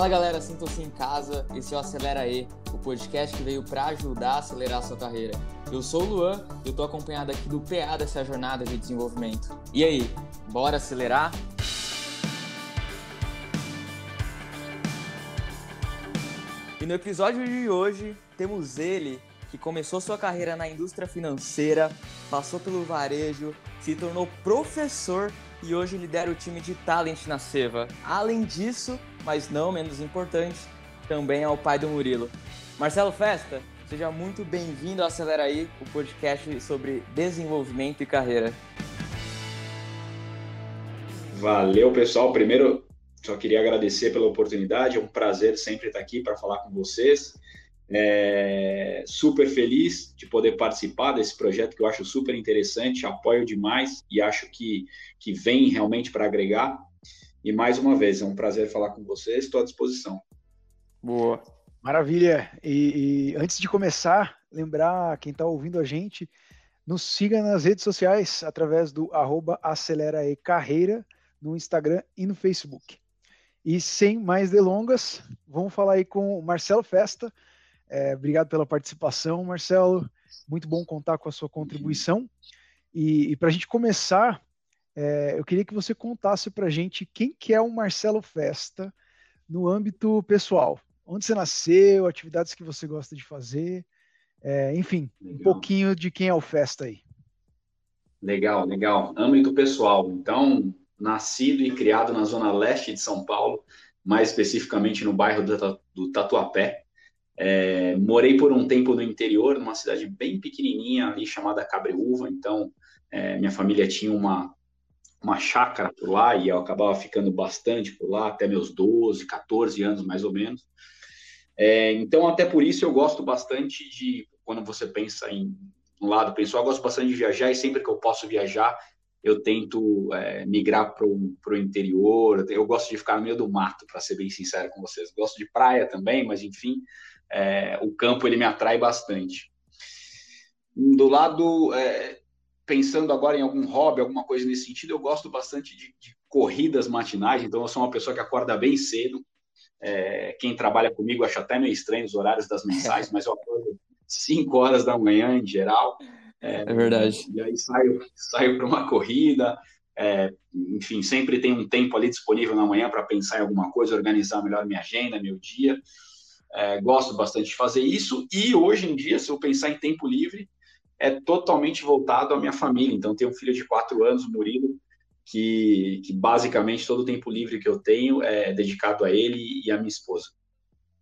Fala galera, sintam-se em casa, esse é o Acelera E, o podcast que veio para ajudar a acelerar a sua carreira. Eu sou o Luan e eu tô acompanhado aqui do PA dessa jornada de desenvolvimento. E aí, bora acelerar? E no episódio de hoje temos ele que começou sua carreira na indústria financeira, passou pelo varejo, se tornou professor e hoje lidera o time de talent na Seva. Além disso, mas não menos importante, também é o pai do Murilo. Marcelo Festa, seja muito bem-vindo ao Acelera aí, o podcast sobre desenvolvimento e carreira. Valeu, pessoal. Primeiro, só queria agradecer pela oportunidade, é um prazer sempre estar aqui para falar com vocês. É, super feliz de poder participar desse projeto que eu acho super interessante, apoio demais e acho que, que vem realmente para agregar. E mais uma vez, é um prazer falar com vocês, estou à disposição. Boa. Maravilha. E, e antes de começar, lembrar quem está ouvindo a gente, nos siga nas redes sociais através do arroba aceleraecarreira no Instagram e no Facebook. E sem mais delongas, vamos falar aí com o Marcelo Festa. É, obrigado pela participação, Marcelo. Muito bom contar com a sua contribuição. E, e para a gente começar, é, eu queria que você contasse para a gente quem que é o Marcelo Festa no âmbito pessoal. Onde você nasceu, atividades que você gosta de fazer, é, enfim, legal. um pouquinho de quem é o Festa aí. Legal, legal. Âmbito pessoal. Então, nascido e criado na zona leste de São Paulo, mais especificamente no bairro do Tatuapé. É, morei por um tempo no interior, numa cidade bem pequenininha ali chamada Cabreúva. Então, é, minha família tinha uma uma chácara por lá e eu acabava ficando bastante por lá, até meus 12, 14 anos mais ou menos. É, então, até por isso eu gosto bastante de, quando você pensa em um lado pessoal, eu gosto bastante de viajar e sempre que eu posso viajar, eu tento é, migrar para o interior. Eu gosto de ficar no meio do mato, para ser bem sincero com vocês. Gosto de praia também, mas enfim, é, o campo ele me atrai bastante. Do lado é, pensando agora em algum hobby, alguma coisa nesse sentido, eu gosto bastante de, de corridas matinais, então eu sou uma pessoa que acorda bem cedo. É, quem trabalha comigo acha até meio estranho os horários das mensais, mas eu acordo 5 horas da manhã em geral. É, é verdade. E aí saio, saio para uma corrida. É, enfim, sempre tem um tempo ali disponível na manhã para pensar em alguma coisa, organizar melhor minha agenda, meu dia. É, gosto bastante de fazer isso. E hoje em dia, se eu pensar em tempo livre, é totalmente voltado à minha família. Então, tenho um filho de quatro anos, o Murilo, que, que basicamente todo o tempo livre que eu tenho é dedicado a ele e à minha esposa.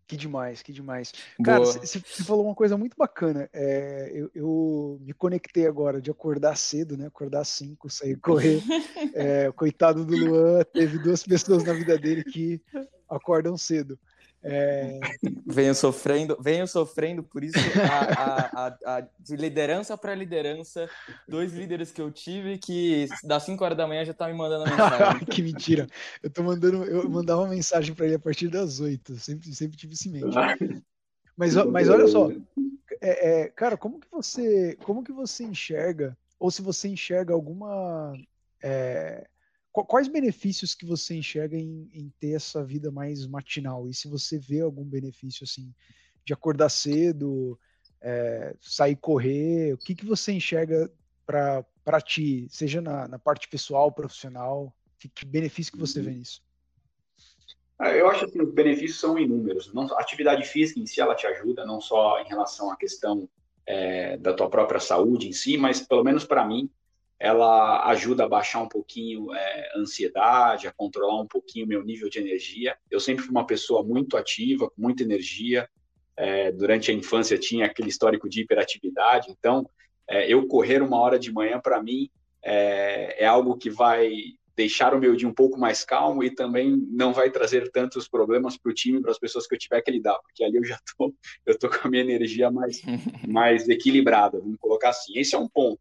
Que demais, que demais. Cara, você falou uma coisa muito bacana. É, eu, eu, me conectei agora de acordar cedo, né? Acordar às 5, sair correr. É, coitado do Luan, teve duas pessoas na vida dele que acordam cedo. É... Venho sofrendo, venho sofrendo, por isso a, a, a, de liderança para liderança, dois líderes que eu tive que das 5 horas da manhã já tá me mandando mensagem. que mentira. Eu tô mandando, eu mandava uma mensagem para ele a partir das 8, sempre, sempre tive isso mente. Mas, mas olha só, é, é, cara, como que você, como que você enxerga, ou se você enxerga alguma é, quais benefícios que você enxerga em, em, ter essa vida mais matinal? E se você vê algum benefício assim de acordar cedo, é, sair correr, o que, que você enxerga para ti, seja na, na, parte pessoal, profissional? Que, que, benefício que você vê nisso? Ah, eu acho que os benefícios são inúmeros. Não, a atividade física em si ela te ajuda, não só em relação à questão é, da tua própria saúde em si, mas pelo menos para mim ela ajuda a baixar um pouquinho é, a ansiedade, a controlar um pouquinho o meu nível de energia. Eu sempre fui uma pessoa muito ativa, com muita energia. É, durante a infância tinha aquele histórico de hiperatividade, então é, eu correr uma hora de manhã para mim é, é, algo que vai deixar o meu dia um pouco mais calmo e também não vai trazer tantos problemas para o time, para as pessoas que eu tiver que lidar, porque ali eu já tô, eu tô com a minha energia mais, mais equilibrada, vamos colocar assim. Esse é um ponto.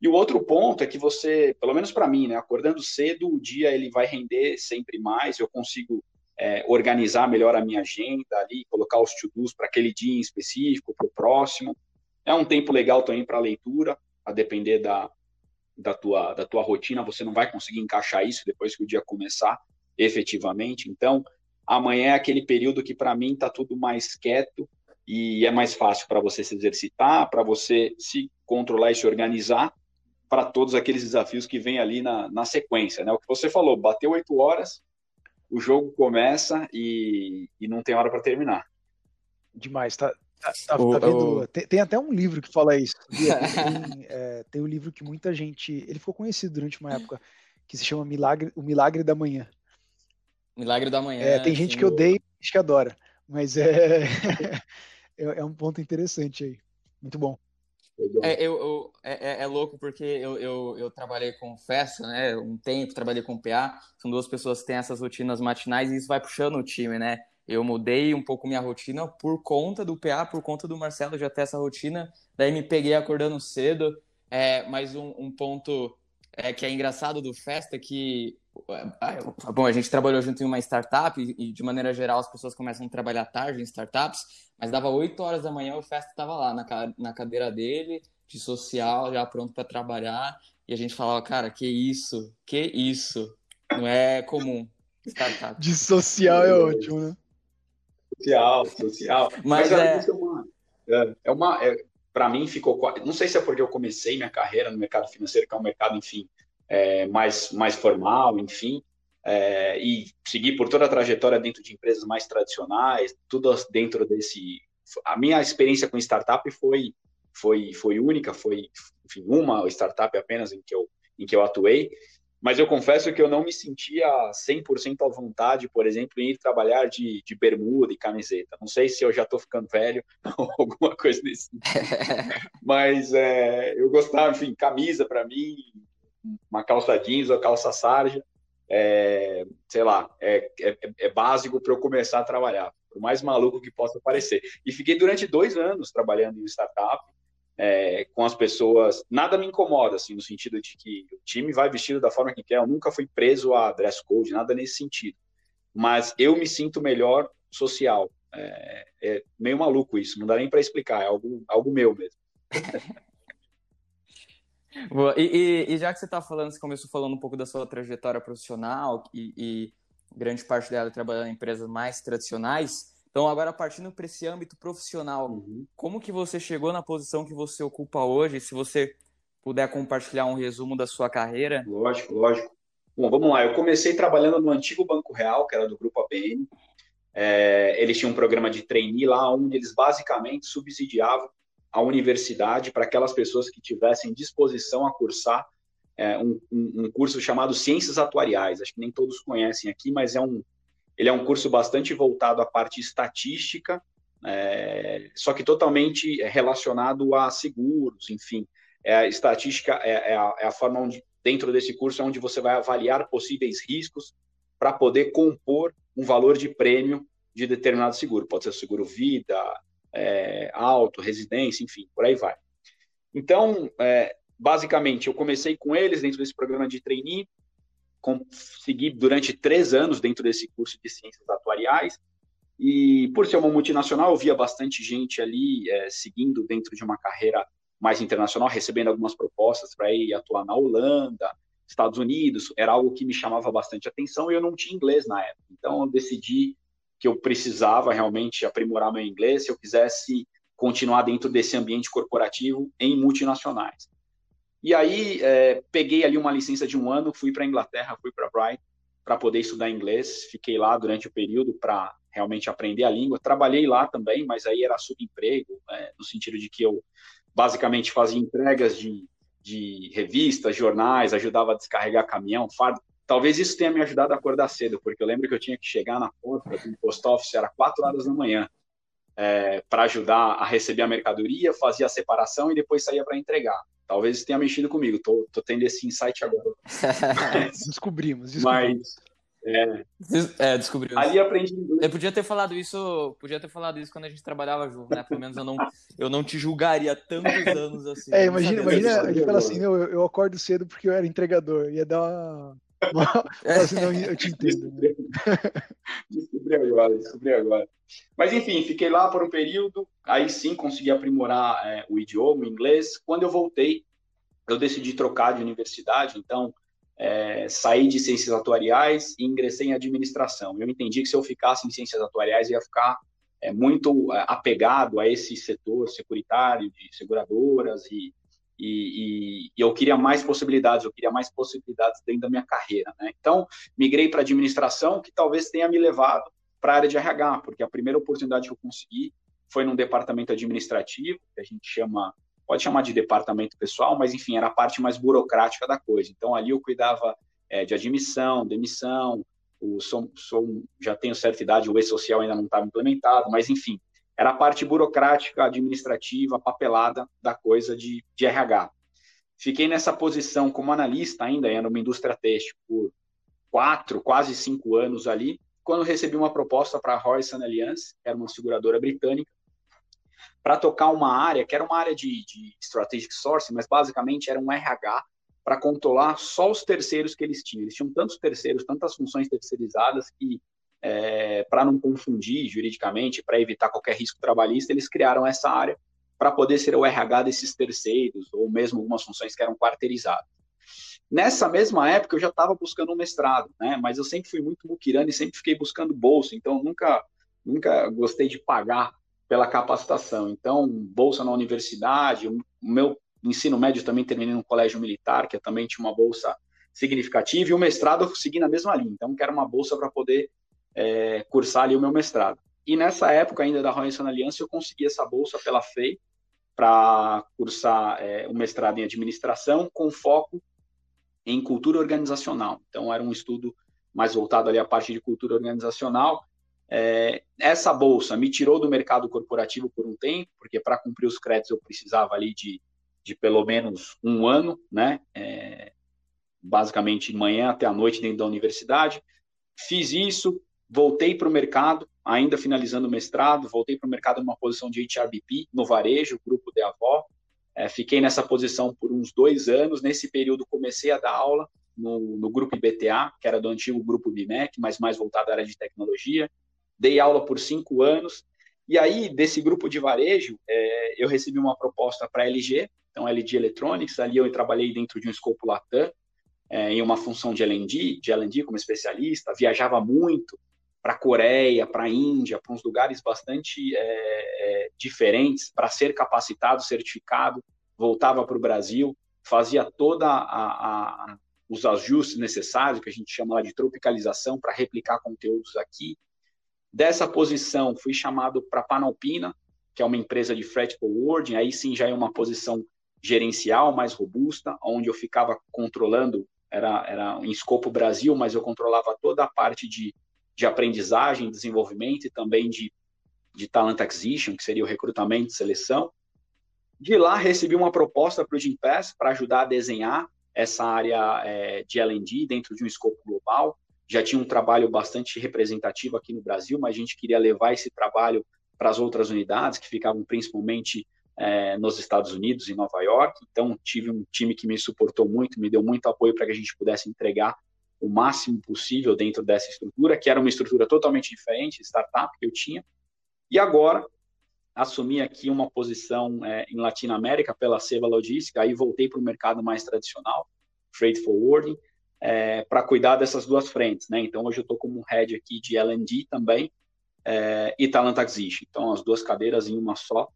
E o outro ponto é que você, pelo menos para mim, né, acordando cedo, o dia ele vai render sempre mais, eu consigo é, organizar melhor a minha agenda ali, colocar os to-dos para aquele dia em específico, para o próximo. É um tempo legal também para leitura, a depender da, da, tua, da tua rotina, você não vai conseguir encaixar isso depois que o dia começar efetivamente. Então, amanhã é aquele período que para mim está tudo mais quieto e é mais fácil para você se exercitar, para você se controlar e se organizar para todos aqueles desafios que vem ali na, na sequência, né? O que você falou, bateu oito horas, o jogo começa e, e não tem hora para terminar. Demais, tá, tá, tá, o, tá vendo? O... Tem, tem, até um livro que fala isso. Tem, é, tem um livro que muita gente. Ele ficou conhecido durante uma época que se chama Milagre, O Milagre da Manhã. Milagre da Manhã. É, tem gente que odeia e gente que adora. Mas é, é, é um ponto interessante aí. Muito bom. É, eu, eu é, é, é, louco porque eu, eu, eu, trabalhei com festa, né? Um tempo, trabalhei com PA. São duas pessoas que têm essas rotinas matinais e isso vai puxando o time, né? Eu mudei um pouco minha rotina por conta do PA, por conta do Marcelo já ter essa rotina. Daí me peguei acordando cedo. É, mas um, um ponto é, que é engraçado do Festa é que bom, a gente trabalhou junto em uma startup e, de maneira geral as pessoas começam a trabalhar tarde em startups, mas dava 8 horas da manhã o Festa estava lá na, na cadeira dele, de social, já pronto para trabalhar, e a gente falava, cara, que isso, que isso, não é comum startup. De social é ótimo, né? Social, social. Mas, mas é... é uma, é, é uma é, para mim ficou, não sei se é porque eu comecei minha carreira no mercado financeiro, que é um mercado, enfim, é, mais, mais formal, enfim, é, e seguir por toda a trajetória dentro de empresas mais tradicionais, tudo dentro desse. A minha experiência com startup foi, foi, foi única, foi enfim, uma startup apenas em que eu, em que eu atuei, mas eu confesso que eu não me sentia 100% à vontade, por exemplo, em ir trabalhar de, de bermuda e camiseta. Não sei se eu já estou ficando velho ou alguma coisa desse Mas é, eu gostava, enfim, camisa para mim, uma calça jeans ou calça sarja, é, sei lá, é, é, é básico para eu começar a trabalhar, por mais maluco que possa parecer. E fiquei durante dois anos trabalhando em startup, é, com as pessoas. Nada me incomoda, assim, no sentido de que o time vai vestido da forma que quer. Eu nunca fui preso a dress code, nada nesse sentido. Mas eu me sinto melhor social. É, é meio maluco isso, não dá nem para explicar, é algo, algo meu mesmo. Boa. E, e, e, já que você está falando, você começou falando um pouco da sua trajetória profissional e, e grande parte dela trabalhando em empresas mais tradicionais. Então, agora partindo para esse âmbito profissional, uhum. como que você chegou na posição que você ocupa hoje? Se você puder compartilhar um resumo da sua carreira. Lógico, lógico. Bom, vamos lá. Eu comecei trabalhando no antigo Banco Real, que era do Grupo ABN. É, eles tinham um programa de trainee lá, onde eles basicamente subsidiavam a universidade para aquelas pessoas que tivessem disposição a cursar é, um, um, curso chamado Ciências Atuariais. Acho que nem todos conhecem aqui, mas é um, ele é um curso bastante voltado à parte estatística, é, só que totalmente relacionado a seguros, enfim. É, a estatística é, é, a, é a forma onde, dentro desse curso, é onde você vai avaliar possíveis riscos para poder compor um valor de prêmio de determinado seguro. Pode ser seguro vida, é, auto, residência, enfim, por aí vai. Então, é, basicamente, eu comecei com eles dentro desse programa de trainee, consegui durante três anos dentro desse curso de ciências atuariais, e por ser uma multinacional, eu via bastante gente ali é, seguindo dentro de uma carreira mais internacional, recebendo algumas propostas para ir atuar na Holanda, Estados Unidos, era algo que me chamava bastante atenção e eu não tinha inglês na época. Então, eu decidi que eu precisava realmente aprimorar meu inglês se eu quisesse continuar dentro desse ambiente corporativo em multinacionais. E aí é, peguei ali uma licença de um ano, fui para a Inglaterra, fui para Brighton para poder estudar inglês. Fiquei lá durante o período para realmente aprender a língua. Trabalhei lá também, mas aí era subemprego, é, no sentido de que eu basicamente fazia entregas de, de revistas, jornais, ajudava a descarregar caminhão, fardo, Talvez isso tenha me ajudado a acordar cedo, porque eu lembro que eu tinha que chegar na porta do post office, era 4 horas da manhã, é, para ajudar a receber a mercadoria, fazia a separação e depois saía para entregar. Talvez isso tenha mexido comigo, tô, tô tendo esse insight agora. descobrimos, descobrimos. Mas, é, é, descobriu. Ali aprendi Eu podia ter falado isso, podia ter falado isso quando a gente trabalhava junto, né? Pelo menos eu não, eu não te julgaria tantos anos assim. É, imagina, imagina, a gente fala assim, eu, eu acordo cedo porque eu era entregador, ia dar uma Não, eu te entendo. Né? descobri agora, descobri agora. Mas enfim, fiquei lá por um período, aí sim consegui aprimorar é, o idioma, o inglês. Quando eu voltei, eu decidi trocar de universidade, então é, saí de ciências atuariais e ingressei em administração. Eu entendi que se eu ficasse em ciências atuariais, ia ficar é, muito é, apegado a esse setor securitário de seguradoras e, e, e, eu queria mais possibilidades, eu queria mais possibilidades dentro da minha carreira. Né? Então, migrei para administração, que talvez tenha me levado para a área de RH, porque a primeira oportunidade que eu consegui foi num departamento administrativo, que a gente chama pode chamar de departamento pessoal, mas enfim, era a parte mais burocrática da coisa. Então ali eu cuidava é, de admissão, demissão, o, sou, já tenho certa idade, o e-social ainda não estava implementado, mas enfim, era a parte burocrática, administrativa, papelada da coisa de, de RH. Fiquei nessa posição como analista ainda, era uma indústria têxtil por quatro, quase cinco anos ali, quando recebi uma proposta para a Royce Alliance, que era uma seguradora britânica, para tocar uma área que era uma área de, de strategic sourcing, mas basicamente era um RH para controlar só os terceiros que eles tinham. Eles tinham tantos terceiros, tantas funções terceirizadas que, é, para não confundir juridicamente, para evitar qualquer risco trabalhista, eles criaram essa área para poder ser o RH desses terceiros, ou mesmo algumas funções que eram quarteirizadas. Nessa mesma época, eu já estava buscando um mestrado, né? mas eu sempre fui muito muquirano e sempre fiquei buscando bolsa, então nunca, nunca gostei de pagar pela capacitação. Então, bolsa na universidade, o meu ensino médio também terminei no colégio militar, que também tinha uma bolsa significativa, e o mestrado eu segui na mesma linha, então quero uma bolsa para poder é, cursar ali o meu mestrado. E nessa época ainda da Royal Aliança, eu consegui essa bolsa pela FEI para cursar é, o mestrado em administração com foco em cultura organizacional. Então, era um estudo mais voltado ali à parte de cultura organizacional, é, essa bolsa me tirou do mercado corporativo por um tempo, porque para cumprir os créditos eu precisava ali de, de pelo menos um ano, né? É, basicamente manhã até a noite dentro da universidade. Fiz isso, voltei para o mercado, ainda finalizando o mestrado, voltei para o mercado numa posição de HRBP no varejo, grupo de avó. É, fiquei nessa posição por uns dois anos. Nesse período comecei a dar aula no, no grupo IBTA, que era do antigo grupo BIMEC, mas mais voltado à área de tecnologia dei aula por cinco anos, e aí, desse grupo de varejo, é, eu recebi uma proposta para a LG, então LG Electronics, ali eu trabalhei dentro de um escopo Latam, é, em uma função de L&D, de L&D como especialista, viajava muito para a Coreia, para a Índia, para uns lugares bastante é, é diferentes, para ser capacitado, certificado, voltava para o Brasil, fazia toda a, a, os ajustes necessários, que a gente chama de tropicalização, para replicar conteúdos aqui, Dessa posição, fui chamado para Panalpina, que é uma empresa de freight forwarding, aí sim já é uma posição gerencial mais robusta, onde eu ficava controlando, era, era em escopo Brasil, mas eu controlava toda a parte de, de aprendizagem, desenvolvimento e também de, de talent acquisition, que seria o recrutamento e seleção. De lá, recebi uma proposta para o Gimpass para ajudar a desenhar essa área é, de L&D dentro de um escopo global já tinha um trabalho bastante representativo aqui no Brasil, mas a gente queria levar esse trabalho para as outras unidades que ficavam principalmente é, nos Estados Unidos e Nova York. Então tive um time que me suportou muito, me deu muito apoio para que a gente pudesse entregar o máximo possível dentro dessa estrutura, que era uma estrutura totalmente diferente, startup que eu tinha. E agora assumi aqui uma posição é, em Latinoamérica pela Seva Logística, aí voltei para o mercado mais tradicional, freight forwarding, é, para cuidar dessas duas frentes, né? Então hoje eu estou como head aqui de L&D também é, e Talent. Então as duas cadeiras em uma só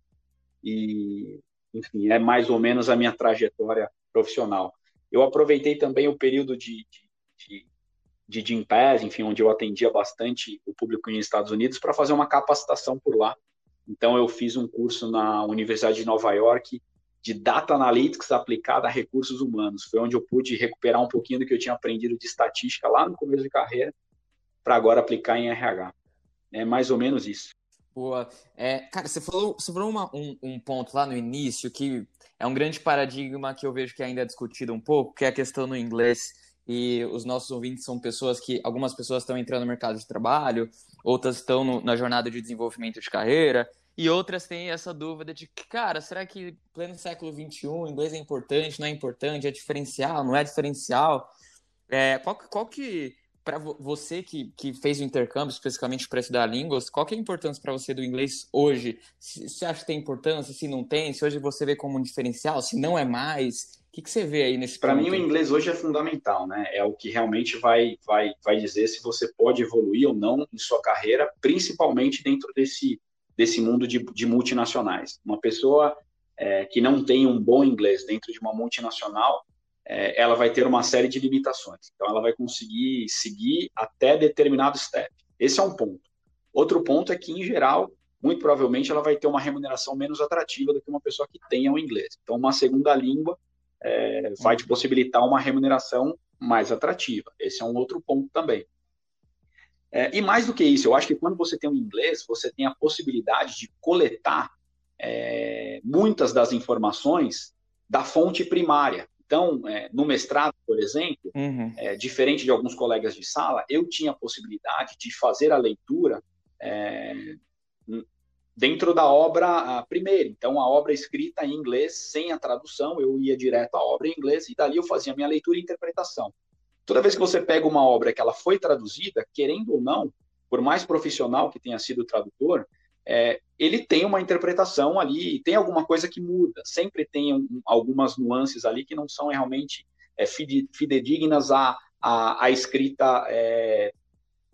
e enfim é mais ou menos a minha trajetória profissional. Eu aproveitei também o período de, de, de, de Gimpass, enfim, onde eu atendia bastante o público nos Estados Unidos para fazer uma capacitação por lá. Então eu fiz um curso na Universidade de Nova York de data analytics aplicada a recursos humanos. Foi onde eu pude recuperar um pouquinho do que eu tinha aprendido de estatística lá no começo de carreira, para agora aplicar em RH. É mais ou menos isso. Boa. É, cara, você falou, falou uma, um, um, ponto lá no início que é um grande paradigma que eu vejo que ainda é discutido um pouco, que é a questão no inglês. E os nossos ouvintes são pessoas que, algumas pessoas estão entrando no mercado de trabalho, outras estão no, na jornada de desenvolvimento de carreira, e outras têm essa dúvida de, cara, será que pleno século XXI, inglês é importante, não é importante, é diferencial, não é diferencial? É, qual, qual que, para você que, que fez o intercâmbio especificamente para estudar línguas, qual que é a importância para você do inglês hoje? Se, você acha que tem importância, se não tem, se hoje você vê como um diferencial, se não é mais, que, que você vê aí nesse Para mim, o inglês hoje é fundamental, né? É o que realmente vai, vai, vai dizer se você pode evoluir ou não em sua carreira, principalmente dentro desse, desse mundo de, de multinacionais. Uma pessoa é, que não tem um bom inglês dentro de uma multinacional, é, ela vai ter uma série de limitações. Então, ela vai conseguir seguir até determinado step. Esse é um ponto. Outro ponto é que, em geral, muito provavelmente ela vai ter uma remuneração menos atrativa do que uma pessoa que tenha o inglês. Então, uma segunda língua é, vai te possibilitar uma remuneração mais atrativa. Esse é um outro ponto também. É, e mais do que isso, eu acho que quando você tem o inglês, você tem a possibilidade de coletar é, muitas das informações da fonte primária. Então, é, no mestrado, por exemplo, uhum. é, diferente de alguns colegas de sala, eu tinha a possibilidade de fazer a leitura é, dentro da obra primeira. Então, a obra escrita em inglês, sem a tradução, eu ia direto à obra em inglês e dali eu fazia minha leitura e interpretação. Toda vez que você pega uma obra que ela foi traduzida, querendo ou não, por mais profissional que tenha sido o tradutor, é, ele tem uma interpretação ali, tem alguma coisa que muda, sempre tem um, algumas nuances ali que não são realmente é, fidedignas à, à, à escrita é,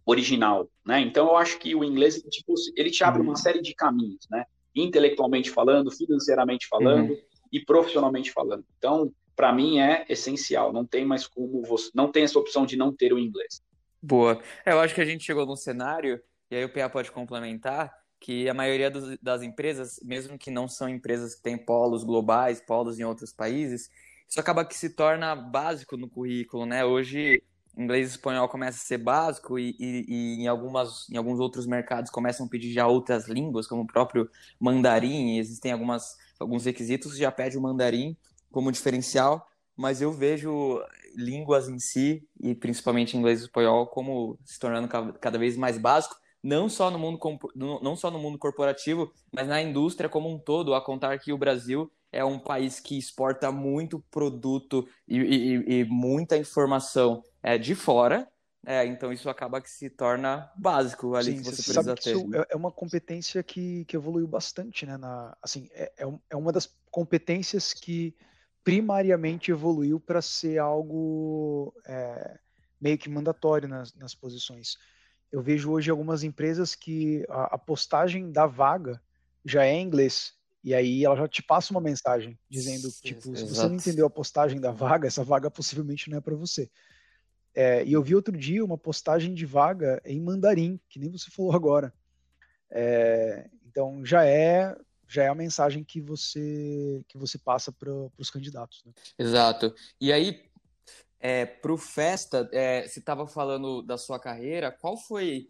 original, né? Então eu acho que o inglês tipo, ele te abre uma uhum. série de caminhos, né? Intelectualmente falando, financeiramente falando uhum. e profissionalmente falando. Então, para mim é essencial. Não tem mais como você, não tem essa opção de não ter o inglês. Boa. É, eu acho que a gente chegou num cenário e aí o PA pode complementar que a maioria dos, das empresas, mesmo que não são empresas que têm polos globais, polos em outros países, isso acaba que se torna básico no currículo, né? Hoje, inglês e espanhol começa a ser básico e, e, e, em, algumas, em alguns outros mercados começam a pedir já outras línguas, como o próprio mandarim, existem algumas, alguns requisitos já pede o mandarim como diferencial, mas eu vejo línguas em si, e principalmente inglês e espanhol, como se tornando cada vez mais básico, não só no mundo não só no mundo corporativo, mas na indústria como um todo, a contar que o Brasil é um país que exporta muito produto e, e, e muita informação é, de fora, é, então isso acaba que se torna básico ali Sim, que você, você precisa ter. Isso é, é uma competência que, que evoluiu bastante, né? Na, assim, é, é, é uma das competências que primariamente evoluiu para ser algo é, meio que mandatório nas, nas posições eu vejo hoje algumas empresas que a, a postagem da vaga já é em inglês. E aí ela já te passa uma mensagem dizendo, tipo, Exato. se você não entendeu a postagem da vaga, essa vaga possivelmente não é para você. É, e eu vi outro dia uma postagem de vaga em mandarim, que nem você falou agora. É, então já é já é a mensagem que você que você passa para os candidatos. Né? Exato. E aí é, para o Festa, é, você estava falando da sua carreira, qual foi,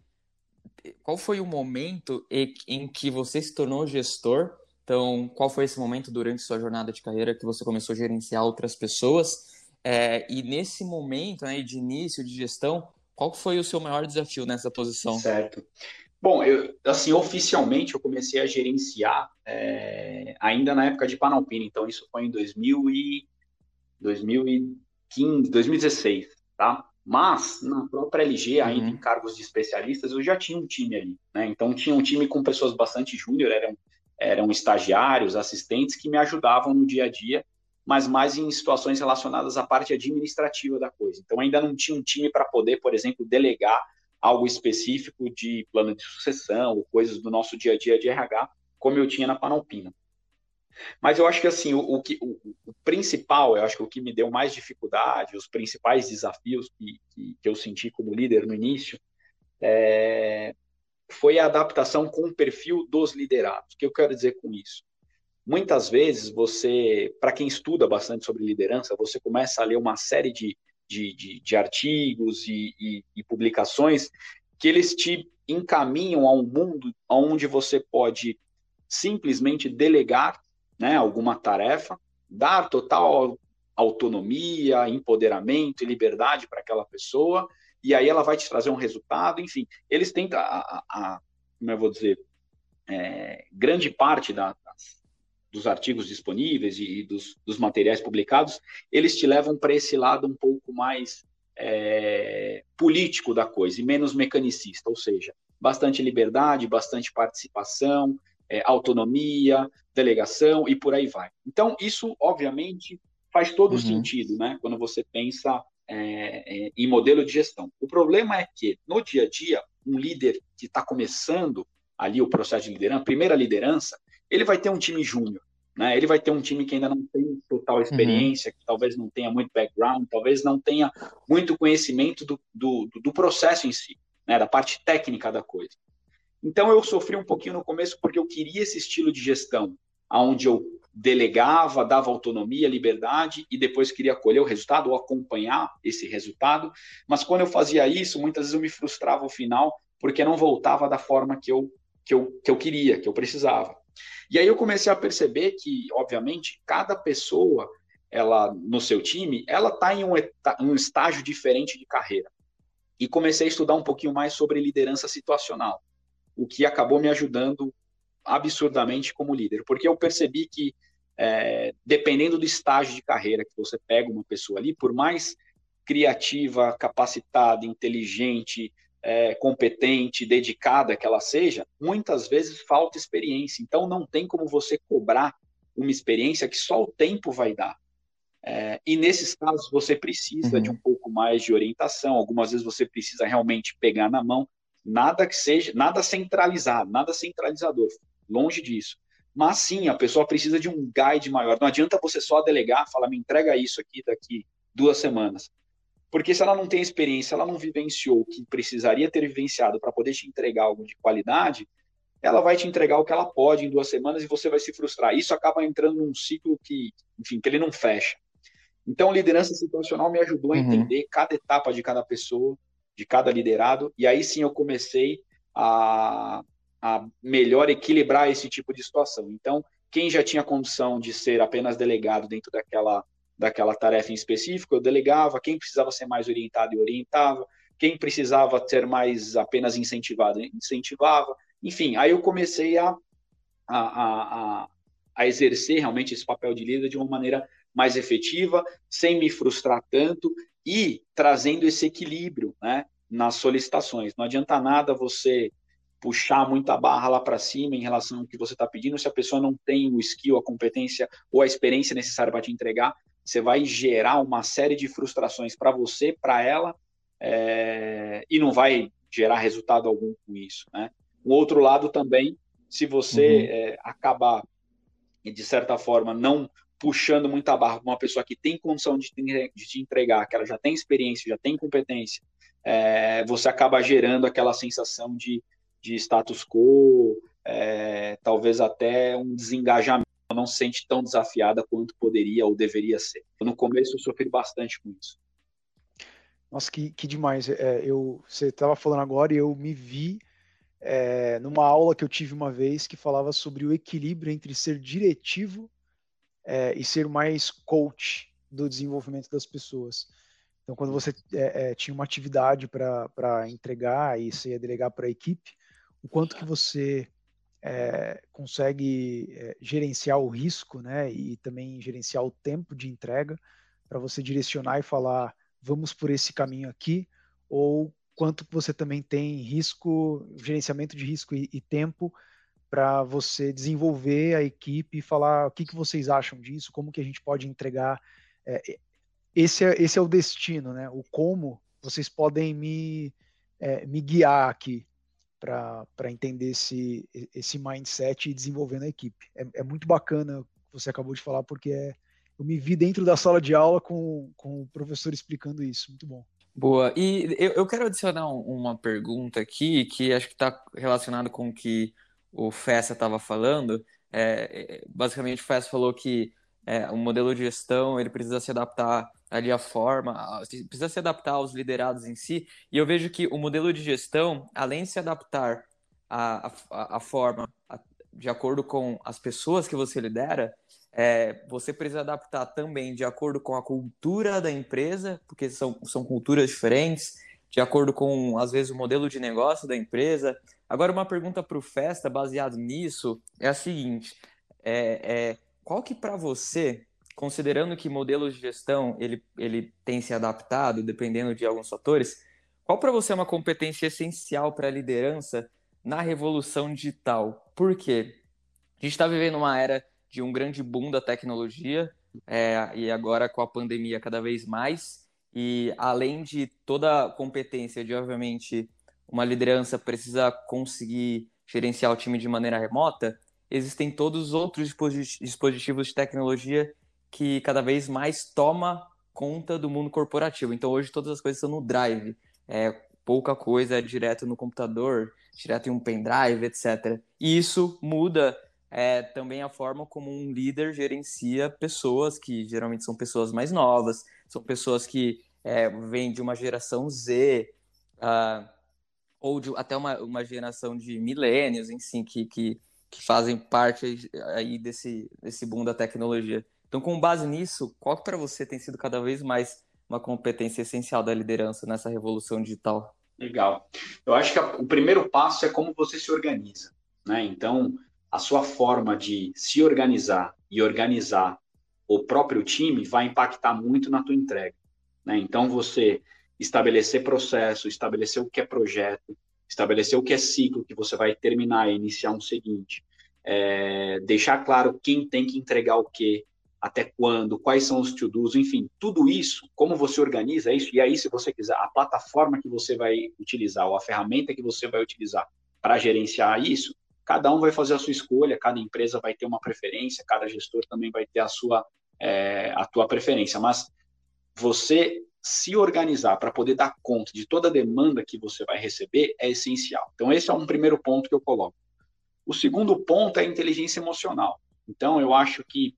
qual foi o momento em, em que você se tornou gestor? Então, qual foi esse momento durante sua jornada de carreira que você começou a gerenciar outras pessoas? É, e nesse momento né, de início de gestão, qual foi o seu maior desafio nessa posição? Certo. Bom, eu, assim, oficialmente eu comecei a gerenciar é, ainda na época de Panalpina, então isso foi em 2000 e, 2000 e 2015, 2016, tá? Mas na própria LG, ainda uhum. em cargos de especialistas, eu já tinha um time ali, né? Então tinha um time com pessoas bastante júnior, eram, eram estagiários, assistentes que me ajudavam no dia a dia, mas mais em situações relacionadas à parte administrativa da coisa. Então ainda não tinha um time para poder, por exemplo, delegar algo específico de plano de sucessão ou coisas do nosso dia a dia de RH, como eu tinha na Panalpina. Mas eu acho que assim, o, o, o, o, principal, eu acho que o que me deu mais dificuldade, os principais desafios que, que, que eu senti como líder no início, é, foi a adaptação com o perfil dos liderados. O que eu quero dizer com isso? Muitas vezes você, para quem estuda bastante sobre liderança, você começa a ler uma série de, de, de, de artigos e, e, e publicações que eles te encaminham a um mundo onde você pode simplesmente delegar né, alguma tarefa, dar total autonomia, empoderamento e liberdade para aquela pessoa, e aí ela vai te trazer um resultado, enfim, eles têm a, a, a como eu vou dizer, é, grande parte da, das, dos artigos disponíveis e, e dos, dos, materiais publicados, eles te levam para esse lado um pouco mais é, político da coisa e menos mecanicista, ou seja, bastante liberdade, bastante participação, é, autonomia, delegação e por aí vai. Então, isso, obviamente, faz todo uhum. sentido, né? Quando você pensa é, é, em modelo de gestão. O problema é que, no dia a dia, um líder que está começando ali o processo de liderança, primeira liderança, ele vai ter um time júnior, né? Ele vai ter um time que ainda não tem total uhum. experiência, uhum. que talvez não tenha muito background, talvez não tenha muito conhecimento do, do, do processo em si, né? Da parte técnica da coisa. Então eu sofri um pouquinho no começo porque eu queria esse estilo de gestão, onde eu delegava, dava autonomia, liberdade e depois queria colher o resultado ou acompanhar esse resultado. Mas quando eu fazia isso, muitas vezes eu me frustrava ao final porque não voltava da forma que eu, que eu, que eu queria, que eu precisava. E aí eu comecei a perceber que, obviamente, cada pessoa, ela no seu time, ela está em um, um estágio diferente de carreira. E comecei a estudar um pouquinho mais sobre liderança situacional, o que acabou me ajudando absurdamente como líder, porque eu percebi que é, dependendo do estágio de carreira que você pega uma pessoa ali, por mais criativa, capacitada, inteligente, é, competente, dedicada que ela seja, muitas vezes falta experiência. Então, não tem como você cobrar uma experiência que só o tempo vai dar. É, e nesses casos, você precisa uhum. de um pouco mais de orientação. Algumas vezes você precisa realmente pegar na mão. Nada que seja, nada centralizado, nada centralizador. Longe disso. Mas sim, a pessoa precisa de um guide maior. Não adianta você só delegar, falar, me entrega isso aqui daqui duas semanas. Porque se ela não tem experiência, ela não vivenciou o que precisaria ter vivenciado para poder te entregar algo de qualidade, ela vai te entregar o que ela pode em duas semanas e você vai se frustrar. Isso acaba entrando num ciclo que, enfim, que ele não fecha. Então, liderança situacional me ajudou a uhum. entender cada etapa de cada pessoa, de cada liderado, e aí sim eu comecei a, a melhor equilibrar esse tipo de situação. Então, quem já tinha condição de ser apenas delegado dentro daquela daquela tarefa em específico, eu delegava, quem precisava ser mais orientado, eu orientava, quem precisava ser mais apenas incentivado, incentivava. Enfim, aí eu comecei a, a, a, a exercer realmente esse papel de líder de uma maneira mais efetiva, sem me frustrar tanto e trazendo esse equilíbrio né, nas solicitações. Não adianta nada você puxar muita barra lá para cima em relação ao que você está pedindo se a pessoa não tem o skill, a competência ou a experiência necessária para te entregar você vai gerar uma série de frustrações para você, para ela, é, e não vai gerar resultado algum com isso. Né? O outro lado também, se você uhum. é, acabar, de certa forma, não puxando muita barra para uma pessoa que tem condição de, de te entregar, que ela já tem experiência, já tem competência, é, você acaba gerando aquela sensação de, de status quo, é, talvez até um desengajamento não se sente tão desafiada quanto poderia ou deveria ser. No começo eu sofri bastante com isso. Nossa, que, que demais. É, eu, você estava falando agora e eu me vi é, numa aula que eu tive uma vez que falava sobre o equilíbrio entre ser diretivo é, e ser mais coach do desenvolvimento das pessoas. Então, quando você é, é, tinha uma atividade para entregar e você ia delegar para a equipe, o quanto que você é, consegue é, gerenciar o risco, né, e também gerenciar o tempo de entrega para você direcionar e falar, vamos por esse caminho aqui, ou quanto você também tem risco, gerenciamento de risco e, e tempo para você desenvolver a equipe e falar o que, que vocês acham disso, como que a gente pode entregar. É, esse, é, esse é o destino, né? O como vocês podem me, é, me guiar aqui para entender esse, esse mindset e desenvolver na equipe. É, é, muito bacana o que você acabou de falar, porque é, eu me vi dentro da sala de aula com, com o professor explicando isso. Muito bom. Boa. E eu, eu quero adicionar uma pergunta aqui, que acho que está relacionado com o que o Fessa estava falando. É, basicamente, o Fessa falou que é, o modelo de gestão ele precisa se adaptar ali a forma, precisa se adaptar aos liderados em si. E eu vejo que o modelo de gestão, além de se adaptar à, à, à forma de acordo com as pessoas que você lidera, é, você precisa adaptar também de acordo com a cultura da empresa, porque são, são culturas diferentes, de acordo com, às vezes, o modelo de negócio da empresa. Agora, uma pergunta para o Festa, baseado nisso, é a seguinte: é, é qual que para você considerando que modelos de gestão ele, ele tem se adaptado dependendo de alguns fatores, qual para você é uma competência essencial para a liderança na revolução digital? Por quê? A gente está vivendo uma era de um grande boom da tecnologia, é, e agora com a pandemia cada vez mais. E além de toda a competência de, obviamente, uma liderança precisa conseguir gerenciar o time de maneira remota, existem todos os outros dispositivos de tecnologia que cada vez mais toma conta do mundo corporativo. Então hoje todas as coisas são no Drive. É, pouca coisa é direto no computador, direto em um pendrive, etc. E isso muda é, também a forma como um líder gerencia pessoas que geralmente são pessoas mais novas, são pessoas que é, vêm de uma geração Z, uh, ou de, até uma, uma geração de milênios, enfim, que, que, que fazem parte aí desse, desse boom da tecnologia. Então, com base nisso, qual para você tem sido cada vez mais uma competência essencial da liderança nessa revolução digital? Legal. Eu acho que o primeiro passo é como você se organiza, né? Então, a sua forma de se organizar e organizar o próprio time vai impactar muito na tua entrega, né? Então, você estabelecer processo, estabelecer o que é projeto, estabelecer o que é ciclo que você vai terminar e iniciar um seguinte, é, deixar claro quem tem que entregar o que, até quando, quais são os to-dos, enfim, tudo isso, como você organiza isso, e aí, se você quiser, a plataforma que você vai utilizar, ou a ferramenta que você vai utilizar para gerenciar isso, cada um vai fazer a sua escolha, cada empresa vai ter uma preferência, cada gestor também vai ter a sua, é, a tua preferência, mas você se organizar para poder dar conta de toda a demanda que você vai receber é essencial. Então, esse é um primeiro ponto que eu coloco. O segundo ponto é a inteligência emocional. Então, eu acho que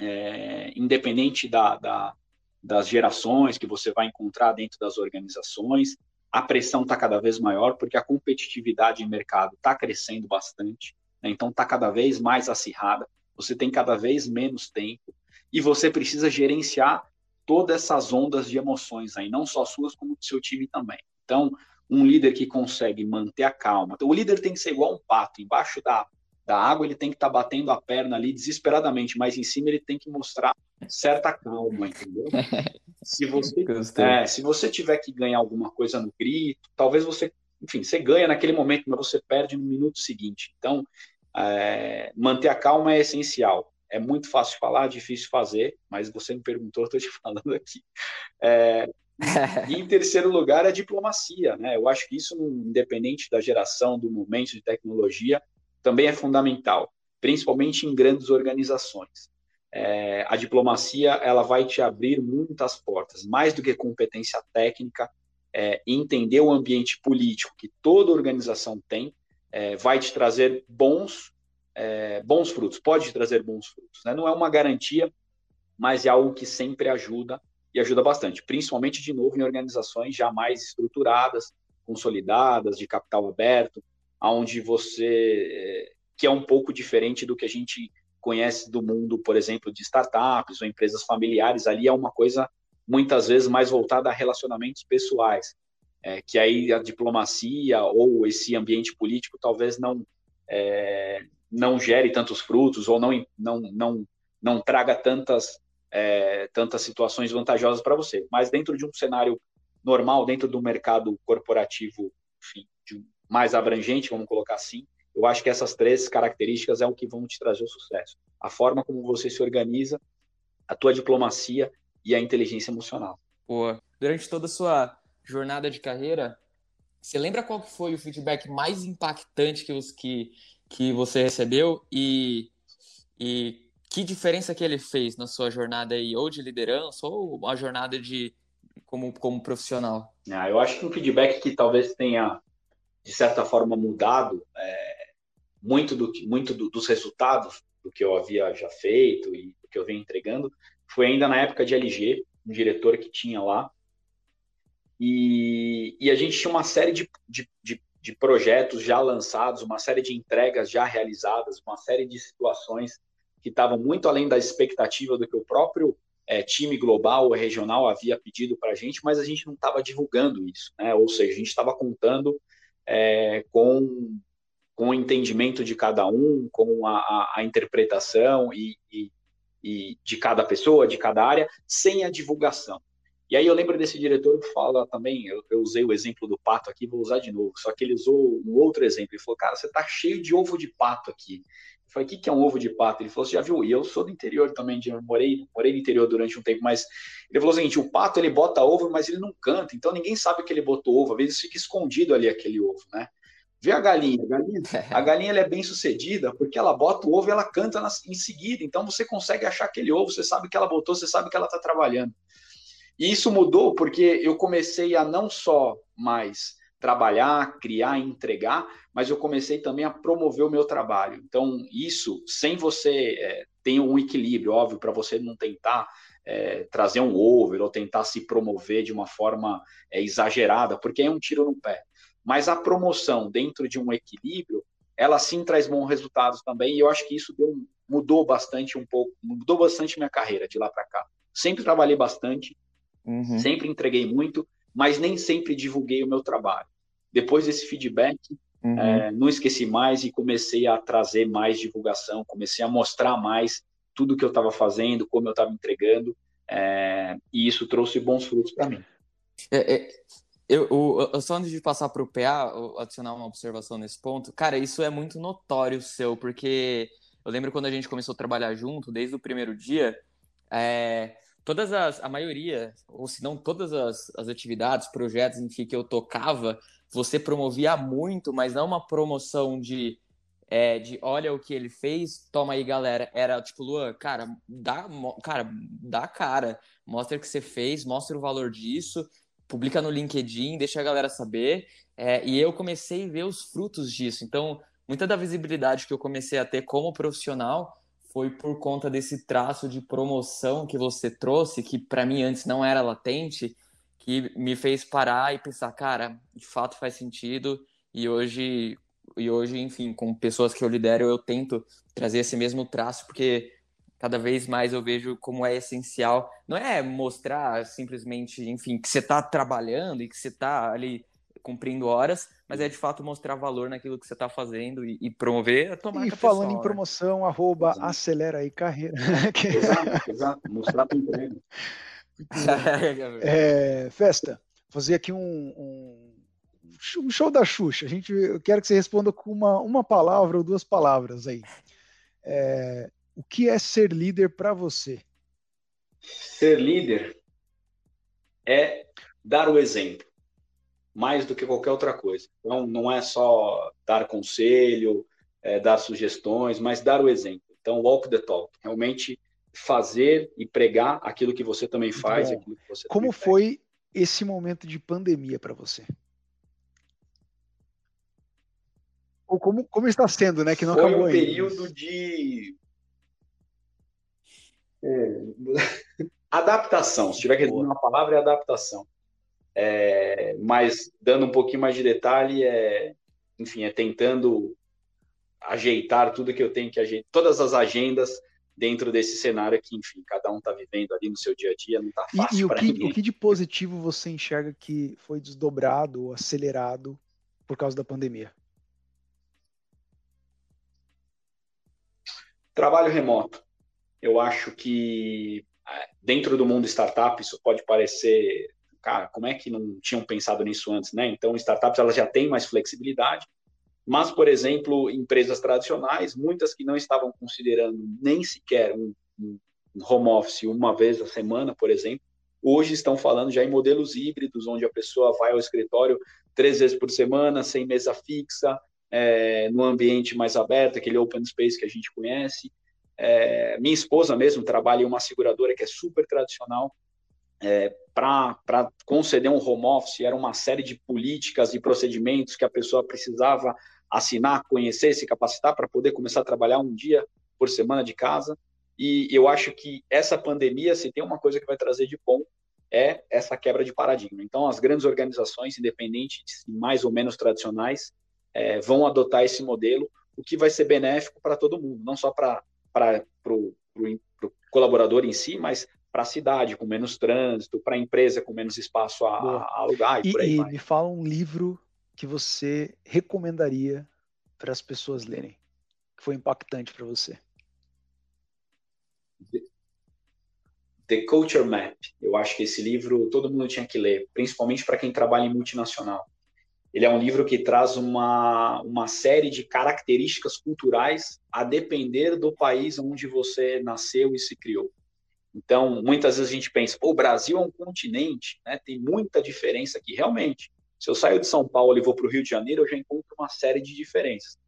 é, independente da, da, das gerações que você vai encontrar dentro das organizações, a pressão está cada vez maior, porque a competitividade em mercado está crescendo bastante, né? então está cada vez mais acirrada, você tem cada vez menos tempo, e você precisa gerenciar todas essas ondas de emoções aí, não só suas, como do seu time também. Então, um líder que consegue manter a calma. Então, o líder tem que ser igual um pato, embaixo da, da água, ele tem que estar tá batendo a perna ali desesperadamente, mas em cima ele tem que mostrar certa calma, entendeu? se você, é, se você tiver que ganhar alguma coisa no grito, talvez você, enfim, você ganha naquele momento, mas você perde no minuto seguinte. Então, é, manter a calma é essencial. É muito fácil falar, difícil fazer, mas você me perguntou, estou te falando aqui. É, e em terceiro lugar, a diplomacia, né? Eu acho que isso, independente da geração, do momento de tecnologia, também é fundamental, principalmente em grandes organizações. É, a diplomacia ela vai te abrir muitas portas, mais do que competência técnica, é, entender o ambiente político que toda organização tem, é, vai te trazer bons, é, bons frutos, pode te trazer bons frutos. Né? Não é uma garantia, mas é algo que sempre ajuda e ajuda bastante, principalmente, de novo, em organizações já mais estruturadas, consolidadas, de capital aberto, aonde você que é um pouco diferente do que a gente conhece do mundo, por exemplo, de startups ou empresas familiares. Ali é uma coisa muitas vezes mais voltada a relacionamentos pessoais, é, que aí a diplomacia ou esse ambiente político talvez não é, não gere tantos frutos ou não não não não traga tantas é, tantas situações vantajosas para você. Mas dentro de um cenário normal, dentro do mercado corporativo, enfim, de mais abrangente, vamos colocar assim, eu acho que essas três características é o que vão te trazer o sucesso. A forma como você se organiza, a tua diplomacia e a inteligência emocional. Boa. Durante toda a sua jornada de carreira, você lembra qual foi o feedback mais impactante que, os, que, que você recebeu e, e que diferença que ele fez na sua jornada aí, ou de liderança, ou uma jornada de como, como profissional? Ah, eu acho que um feedback que talvez tenha de certa forma, mudado é, muito, do, muito do, dos resultados do que eu havia já feito e do que eu venho entregando, foi ainda na época de LG, um diretor que tinha lá, e, e a gente tinha uma série de, de, de, de projetos já lançados, uma série de entregas já realizadas, uma série de situações que estavam muito além da expectativa do que o próprio é, time global ou regional havia pedido para a gente, mas a gente não estava divulgando isso, né? Ou seja, a gente estava contando é, com, com o entendimento de cada um, com a, a, a interpretação e, e, e, de cada pessoa, de cada área, sem a divulgação. E aí eu lembro desse diretor que fala também, eu, eu usei o exemplo do pato aqui, vou usar de novo, só que ele usou um outro exemplo, ele falou, cara, você está cheio de ovo de pato aqui, Eu falei, o que, que é um ovo de pato? Ele falou, você já viu? E eu sou do interior também, de, morei, morei no interior durante um tempo, mas ele falou o seguinte, o pato, ele bota ovo, mas ele não canta, então ninguém sabe que ele botou ovo, às vezes fica escondido ali aquele ovo, né? Vê a galinha, a galinha, a galinha ela é bem sucedida porque ela bota o ovo e ela canta em seguida, então você consegue achar aquele ovo, você sabe que ela botou, você sabe que ela está trabalhando. E isso mudou porque eu comecei a não só mais trabalhar, criar entregar, mas eu comecei também a promover o meu trabalho. Então, isso, sem você é, ter um equilíbrio, óbvio, para você não tentar é, trazer um over ou tentar se promover de uma forma é, exagerada, porque é um tiro no pé. Mas a promoção dentro de um equilíbrio, ela sim traz bons resultados também, e eu acho que isso deu, mudou bastante um pouco, mudou bastante minha carreira de lá para cá. Sempre trabalhei bastante, uhum. sempre entreguei muito, mas nem sempre divulguei o meu trabalho. Depois desse feedback, uhum. é, não esqueci mais e comecei a trazer mais divulgação, comecei a mostrar mais tudo que eu estava fazendo, como eu estava entregando, é, e isso trouxe bons frutos para mim. É, é, eu, eu, só antes de passar para o PA, adicionar uma observação nesse ponto, cara, isso é muito notório seu, porque eu lembro quando a gente começou a trabalhar junto, desde o primeiro dia, é, todas as, a maioria, ou se não todas as, as atividades, projetos, enfim, que eu tocava, você promovia muito, mas não uma promoção de, é, de olha o que ele fez, toma aí, galera. Era tipo, Luan, cara, dá, cara, dá cara, mostra o que você fez, mostra o valor disso, publica no LinkedIn, deixa a galera saber. É, e eu comecei a ver os frutos disso. Então, muita da visibilidade que eu comecei a ter como profissional foi por conta desse traço de promoção que você trouxe, que para mim antes não era latente, que me fez parar e pensar, cara, de fato faz sentido. E hoje, e hoje, enfim, com pessoas que eu lidero, eu tento trazer esse mesmo traço, porque cada vez mais eu vejo como é essencial. Não é mostrar simplesmente, enfim, que você está trabalhando e que você está ali cumprindo horas, mas é de fato mostrar valor naquilo que você está fazendo e, e, promover a tomar E falando pessoal, em né? promoção, né? arroba acelera aí carreira. exato, exato, mostrar tua entrega. é, festa, fazer aqui um, um, um, show da Xuxa. A gente, eu quero que você responda com uma, uma palavra ou duas palavras aí. É, o que é ser líder para você? Ser líder é dar o exemplo mais do que qualquer outra coisa. Então, não é só dar conselho, é, dar sugestões, mas dar o exemplo. Então, walk the talk, realmente fazer e pregar aquilo que você também faz. Você Como também foi esse momento de pandemia para você? Ou como, como está sendo, né? Que não foi acabou um ainda. período de é... adaptação. Se tiver que resumir uma palavra, é adaptação. É, mas dando um pouquinho mais de detalhe, é, enfim, é tentando ajeitar tudo que eu tenho que ajeitar, todas as agendas dentro desse cenário que, enfim, cada um está vivendo ali no seu dia a dia, não está fácil. E, e o, que, ninguém. o que de positivo você enxerga que foi desdobrado ou acelerado por causa da pandemia? Trabalho remoto. Eu acho que é, dentro do mundo startup isso pode parecer cara, como é que não tinham pensado nisso antes, né? Então, startups elas já têm mais flexibilidade, mas, por exemplo, empresas tradicionais, muitas que não estavam considerando nem sequer um, um home office uma vez a semana, por exemplo, hoje estão falando já em modelos híbridos, onde a pessoa vai ao escritório três vezes por semana, sem mesa fixa, é, no ambiente mais aberto, aquele open space que a gente conhece. É, minha esposa mesmo trabalha em uma seguradora que é super tradicional, é, para conceder um home office, era uma série de políticas e procedimentos que a pessoa precisava assinar, conhecer, se capacitar para poder começar a trabalhar um dia por semana de casa. E eu acho que essa pandemia, se tem uma coisa que vai trazer de bom, é essa quebra de paradigma. Então, as grandes organizações, independentes de mais ou menos tradicionais, é, vão adotar esse modelo, o que vai ser benéfico para todo mundo, não só para o colaborador em si, mas para a cidade com menos trânsito, para a empresa com menos espaço a, a alugar e, e por aí. E vai. me fala um livro que você recomendaria para as pessoas lerem, que foi impactante para você. The Culture Map. Eu acho que esse livro todo mundo tinha que ler, principalmente para quem trabalha em multinacional. Ele é um livro que traz uma, uma série de características culturais a depender do país onde você nasceu e se criou. Então, muitas vezes a gente pensa, o Brasil é um continente, né? tem muita diferença aqui. Realmente, se eu saio de São Paulo e vou para o Rio de Janeiro, eu já encontro uma série de diferenças.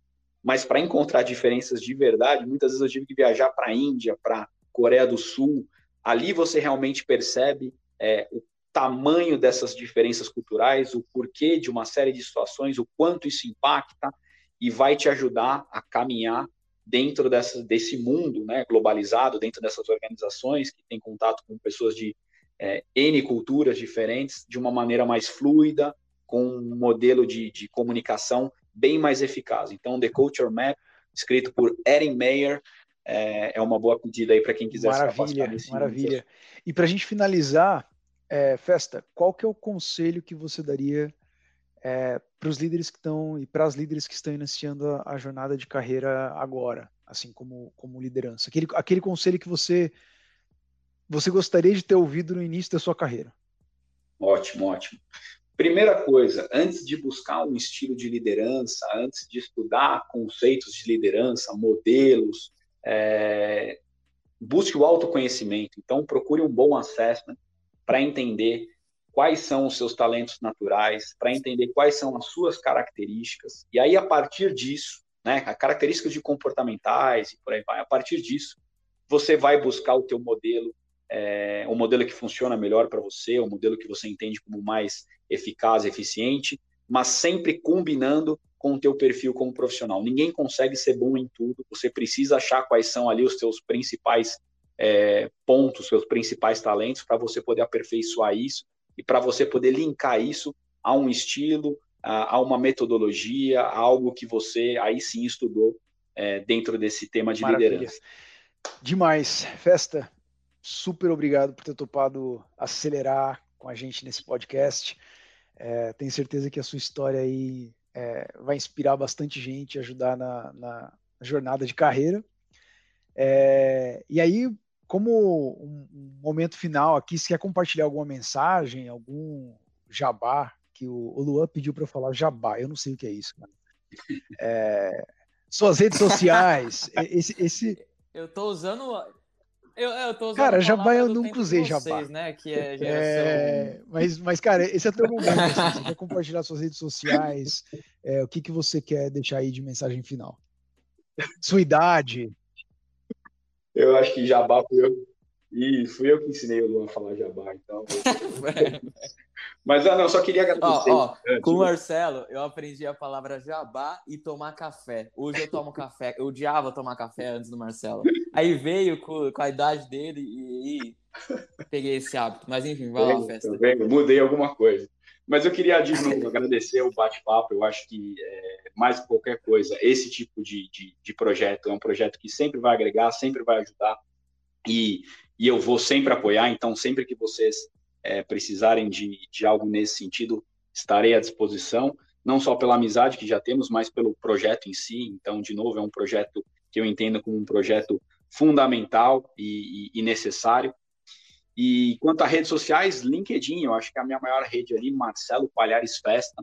Mas para encontrar diferenças de verdade, muitas vezes eu tive que viajar para a Índia, para Coreia do Sul. Ali você realmente percebe é, o tamanho dessas diferenças culturais, o porquê de uma série de situações, o quanto isso impacta e vai te ajudar a caminhar dentro dessa, desse mundo né, globalizado, dentro dessas organizações que têm contato com pessoas de é, N culturas diferentes, de uma maneira mais fluida, com um modelo de, de comunicação bem mais eficaz. Então, The Culture Map, escrito por Erin Mayer, é, é uma boa pedida aí para quem quiser maravilha, se Maravilha. E para a gente finalizar, é, Festa, qual que é o conselho que você daria é, para os líderes que estão e para as líderes que estão iniciando a, a, jornada de carreira agora, assim como, como liderança? Aquele, aquele conselho que você você gostaria de ter ouvido no início da sua carreira? Ótimo, ótimo. Primeira coisa, antes de buscar um estilo de liderança, antes de estudar conceitos de liderança, modelos, é, busque o autoconhecimento. Então, procure um bom assessment para entender quais são os seus talentos naturais, para entender quais são as suas características. E aí, a partir disso, né, características de comportamentais e por aí vai, a partir disso, você vai buscar o teu modelo, é, o modelo que funciona melhor para você, o modelo que você entende como mais eficaz, eficiente, mas sempre combinando com o teu perfil como profissional. Ninguém consegue ser bom em tudo, você precisa achar quais são ali os teus principais é, pontos, seus principais talentos, para você poder aperfeiçoar isso e para você poder linkar isso a um estilo, a, a, uma metodologia, a algo que você aí sim estudou é, dentro desse tema de Maravilha. liderança. Demais. Festa, super obrigado por ter topado acelerar com a gente nesse podcast. É, tenho certeza que a sua história aí é, vai inspirar bastante gente, ajudar na, na jornada de carreira. É, e aí, como um, um, momento final aqui, se quer compartilhar alguma mensagem, algum jabá, que o, o Luan pediu para eu falar jabá, eu não sei o que é isso, é, suas redes sociais, esse, esse... Eu estou usando eu, eu tô usando cara, jabá eu nunca usei jabá. Né, que é, é mas, mas, cara, esse é o teu momento. Assim, você quer compartilhar suas redes sociais? É, o que, que você quer deixar aí de mensagem final? Sua idade? Eu acho que Jabá fui eu. E fui eu que ensinei o Luan a falar Jabá, então. Mas ah, não, só queria agradecer. Ó, ó, com o Marcelo, eu aprendi a palavra jabá e tomar café. Hoje eu tomo café. Eu odiava tomar café antes do Marcelo. Aí veio com, com a idade dele e, e, peguei esse hábito. Mas enfim, vai lá, festa. mudei alguma coisa. Mas eu queria, de novo, agradecer o bate-papo. Eu acho que, é, mais que qualquer coisa, esse tipo de, de, de, projeto é um projeto que sempre vai agregar, sempre vai ajudar. E, e eu vou sempre apoiar. Então, sempre que vocês é, precisarem de, de algo nesse sentido, estarei à disposição. Não só pela amizade que já temos, mas pelo projeto em si. Então, de novo, é um projeto que eu entendo como um projeto fundamental e, e, e necessário e quanto a redes sociais, LinkedIn, eu acho que é a minha maior rede ali, Marcelo Palhares Festa.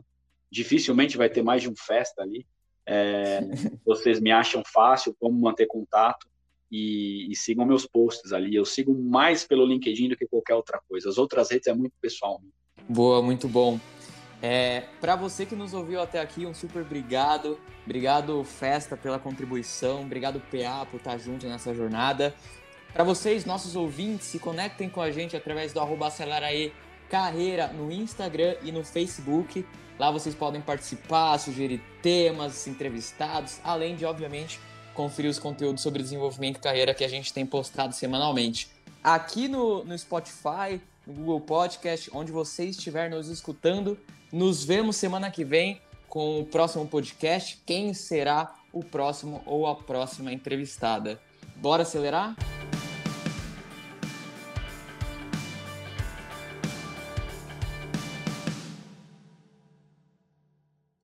Dificilmente vai ter mais de um festa ali. É, vocês me acham fácil, como manter contato e, e, sigam meus posts ali. Eu sigo mais pelo LinkedIn do que qualquer outra coisa. As outras redes é muito pessoal. Boa, muito bom. É, para você que nos ouviu até aqui, um super obrigado. Obrigado, Festa, pela contribuição. Obrigado, PA, por estar junto nessa jornada. Para vocês, nossos ouvintes, se conectem com a gente através do acelerae carreira no Instagram e no Facebook. Lá vocês podem participar, sugerir temas, entrevistados, além de, obviamente, conferir os conteúdos sobre desenvolvimento e carreira que a gente tem postado semanalmente. Aqui no, no Spotify, no Google Podcast, onde você estiver nos escutando, nos vemos semana que vem com o próximo podcast. Quem será o próximo ou a próxima entrevistada? Bora acelerar?